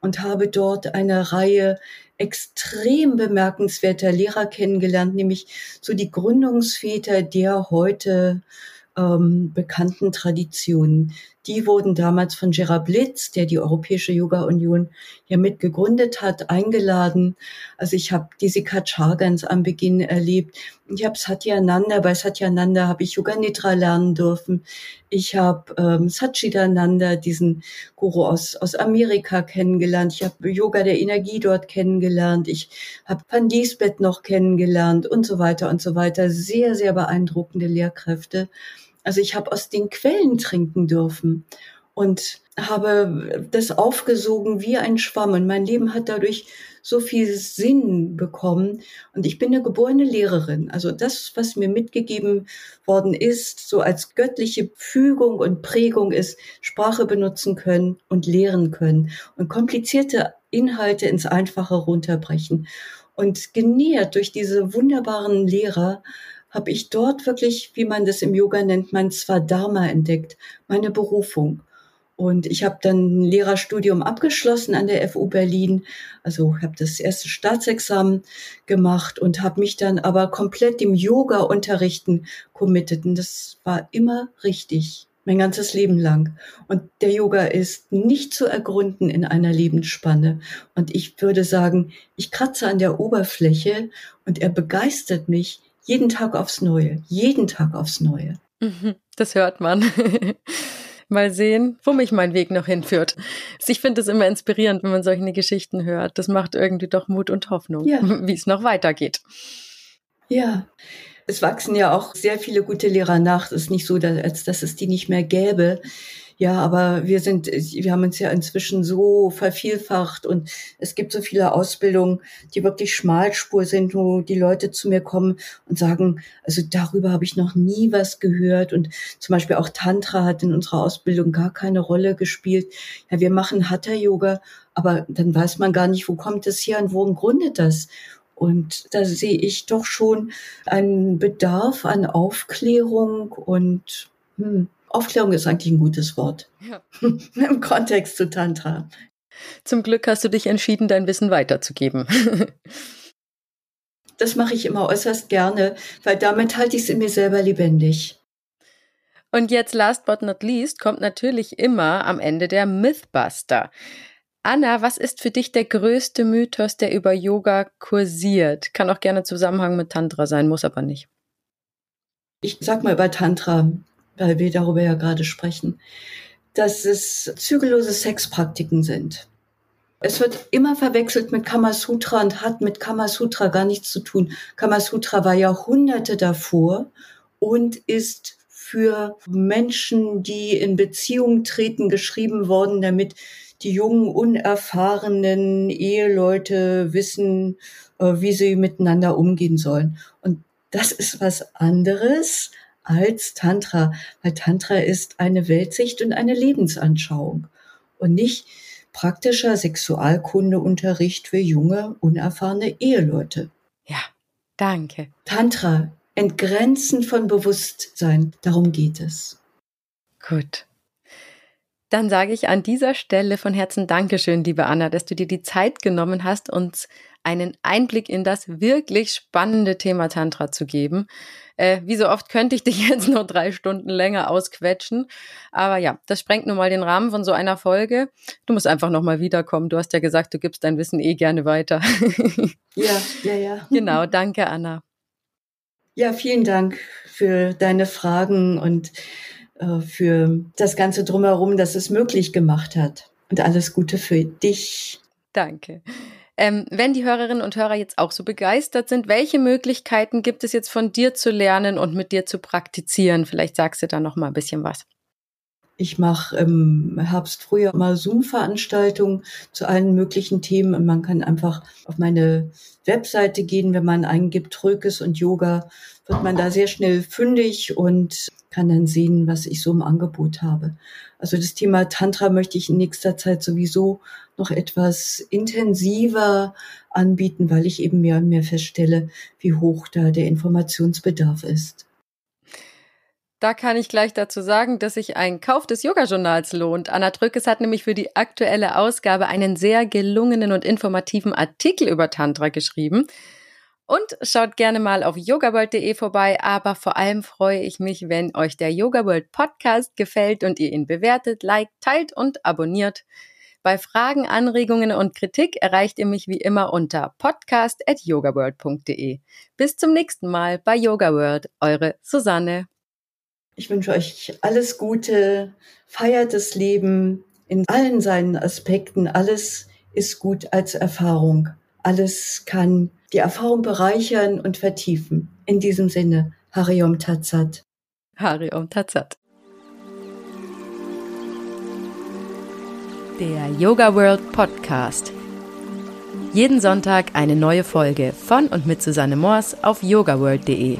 und habe dort eine Reihe extrem bemerkenswerter Lehrer kennengelernt, nämlich so die Gründungsväter der heute ähm, bekannten Traditionen. Die wurden damals von Gerard Blitz, der die Europäische Yoga Union ja mit gegründet hat, eingeladen. Also ich habe diese Kachargans am Beginn erlebt. Ich habe Satyananda, bei Satyananda habe ich Yoga Nidra lernen dürfen. Ich habe ähm, Satchidananda, diesen Guru aus, aus Amerika kennengelernt. Ich habe Yoga der Energie dort kennengelernt. Ich habe Pandisbet noch kennengelernt und so weiter und so weiter. Sehr, sehr beeindruckende Lehrkräfte. Also ich habe aus den Quellen trinken dürfen und habe das aufgesogen wie ein Schwamm. Und mein Leben hat dadurch so viel Sinn bekommen. Und ich bin eine geborene Lehrerin. Also das, was mir mitgegeben worden ist, so als göttliche Fügung und Prägung ist, Sprache benutzen können und lehren können und komplizierte Inhalte ins Einfache runterbrechen. Und genährt durch diese wunderbaren Lehrer habe ich dort wirklich, wie man das im Yoga nennt, mein Swadharma entdeckt, meine Berufung. Und ich habe dann ein Lehrerstudium abgeschlossen an der FU Berlin. Also habe das erste Staatsexamen gemacht und habe mich dann aber komplett dem Yoga-Unterrichten committed. Und das war immer richtig, mein ganzes Leben lang. Und der Yoga ist nicht zu ergründen in einer Lebensspanne. Und ich würde sagen, ich kratze an der Oberfläche und er begeistert mich jeden Tag aufs Neue, jeden Tag aufs Neue. Mhm, das hört man. Mal sehen, wo mich mein Weg noch hinführt. Ich finde es immer inspirierend, wenn man solche Geschichten hört. Das macht irgendwie doch Mut und Hoffnung, ja. wie es noch weitergeht. Ja, es wachsen ja auch sehr viele gute Lehrer nach. Es ist nicht so, als dass es die nicht mehr gäbe. Ja, aber wir sind, wir haben uns ja inzwischen so vervielfacht und es gibt so viele Ausbildungen, die wirklich Schmalspur sind, wo die Leute zu mir kommen und sagen, also darüber habe ich noch nie was gehört und zum Beispiel auch Tantra hat in unserer Ausbildung gar keine Rolle gespielt. Ja, wir machen Hatha Yoga, aber dann weiß man gar nicht, wo kommt es her und worin gründet das? Und da sehe ich doch schon einen Bedarf an Aufklärung und hm, Aufklärung ist eigentlich ein gutes Wort. Ja. Im Kontext zu Tantra. Zum Glück hast du dich entschieden, dein Wissen weiterzugeben. das mache ich immer äußerst gerne, weil damit halte ich es in mir selber lebendig. Und jetzt, last but not least, kommt natürlich immer am Ende der Mythbuster. Anna, was ist für dich der größte Mythos, der über Yoga kursiert? Kann auch gerne Zusammenhang mit Tantra sein, muss aber nicht. Ich sag mal über Tantra weil wir darüber ja gerade sprechen, dass es zügellose Sexpraktiken sind. Es wird immer verwechselt mit Kamasutra und hat mit Kamasutra gar nichts zu tun. Kamasutra war Jahrhunderte davor und ist für Menschen, die in Beziehung treten, geschrieben worden, damit die jungen, unerfahrenen Eheleute wissen, äh, wie sie miteinander umgehen sollen. Und das ist was anderes als Tantra, weil Tantra ist eine Weltsicht und eine Lebensanschauung und nicht praktischer Sexualkundeunterricht für junge, unerfahrene Eheleute. Ja, danke. Tantra, Entgrenzen von Bewusstsein, darum geht es. Gut. Dann sage ich an dieser Stelle von Herzen Dankeschön, liebe Anna, dass du dir die Zeit genommen hast, uns einen Einblick in das wirklich spannende Thema Tantra zu geben. Äh, wie so oft könnte ich dich jetzt nur drei Stunden länger ausquetschen. Aber ja, das sprengt nun mal den Rahmen von so einer Folge. Du musst einfach nochmal wiederkommen. Du hast ja gesagt, du gibst dein Wissen eh gerne weiter. ja, ja, ja. Genau, danke, Anna. Ja, vielen Dank für deine Fragen und äh, für das Ganze drumherum, dass es möglich gemacht hat. Und alles Gute für dich. Danke. Ähm, wenn die Hörerinnen und Hörer jetzt auch so begeistert sind, welche Möglichkeiten gibt es jetzt von dir zu lernen und mit dir zu praktizieren? Vielleicht sagst du da noch mal ein bisschen was. Ich mache im Herbst, Frühjahr mal Zoom-Veranstaltungen zu allen möglichen Themen und man kann einfach auf meine Webseite gehen, wenn man eingibt Trökes und Yoga, wird man da sehr schnell fündig und kann dann sehen, was ich so im Angebot habe. Also das Thema Tantra möchte ich in nächster Zeit sowieso noch etwas intensiver anbieten, weil ich eben mehr und mehr feststelle, wie hoch da der Informationsbedarf ist. Da kann ich gleich dazu sagen, dass sich ein Kauf des Yoga-Journals lohnt. Anna Drückes hat nämlich für die aktuelle Ausgabe einen sehr gelungenen und informativen Artikel über Tantra geschrieben. Und schaut gerne mal auf yogaworld.de vorbei, aber vor allem freue ich mich, wenn euch der Yoga World Podcast gefällt und ihr ihn bewertet, liked, teilt und abonniert. Bei Fragen, Anregungen und Kritik erreicht ihr mich wie immer unter podcast.yogaworld.de. Bis zum nächsten Mal bei Yoga World, eure Susanne. Ich wünsche euch alles Gute, feiert das Leben in allen seinen Aspekten. Alles ist gut als Erfahrung. Alles kann die Erfahrung bereichern und vertiefen. In diesem Sinne, Hariom Tatsat. Hariom Tatsat. Der Yoga World Podcast. Jeden Sonntag eine neue Folge von und mit Susanne Moors auf yogaworld.de.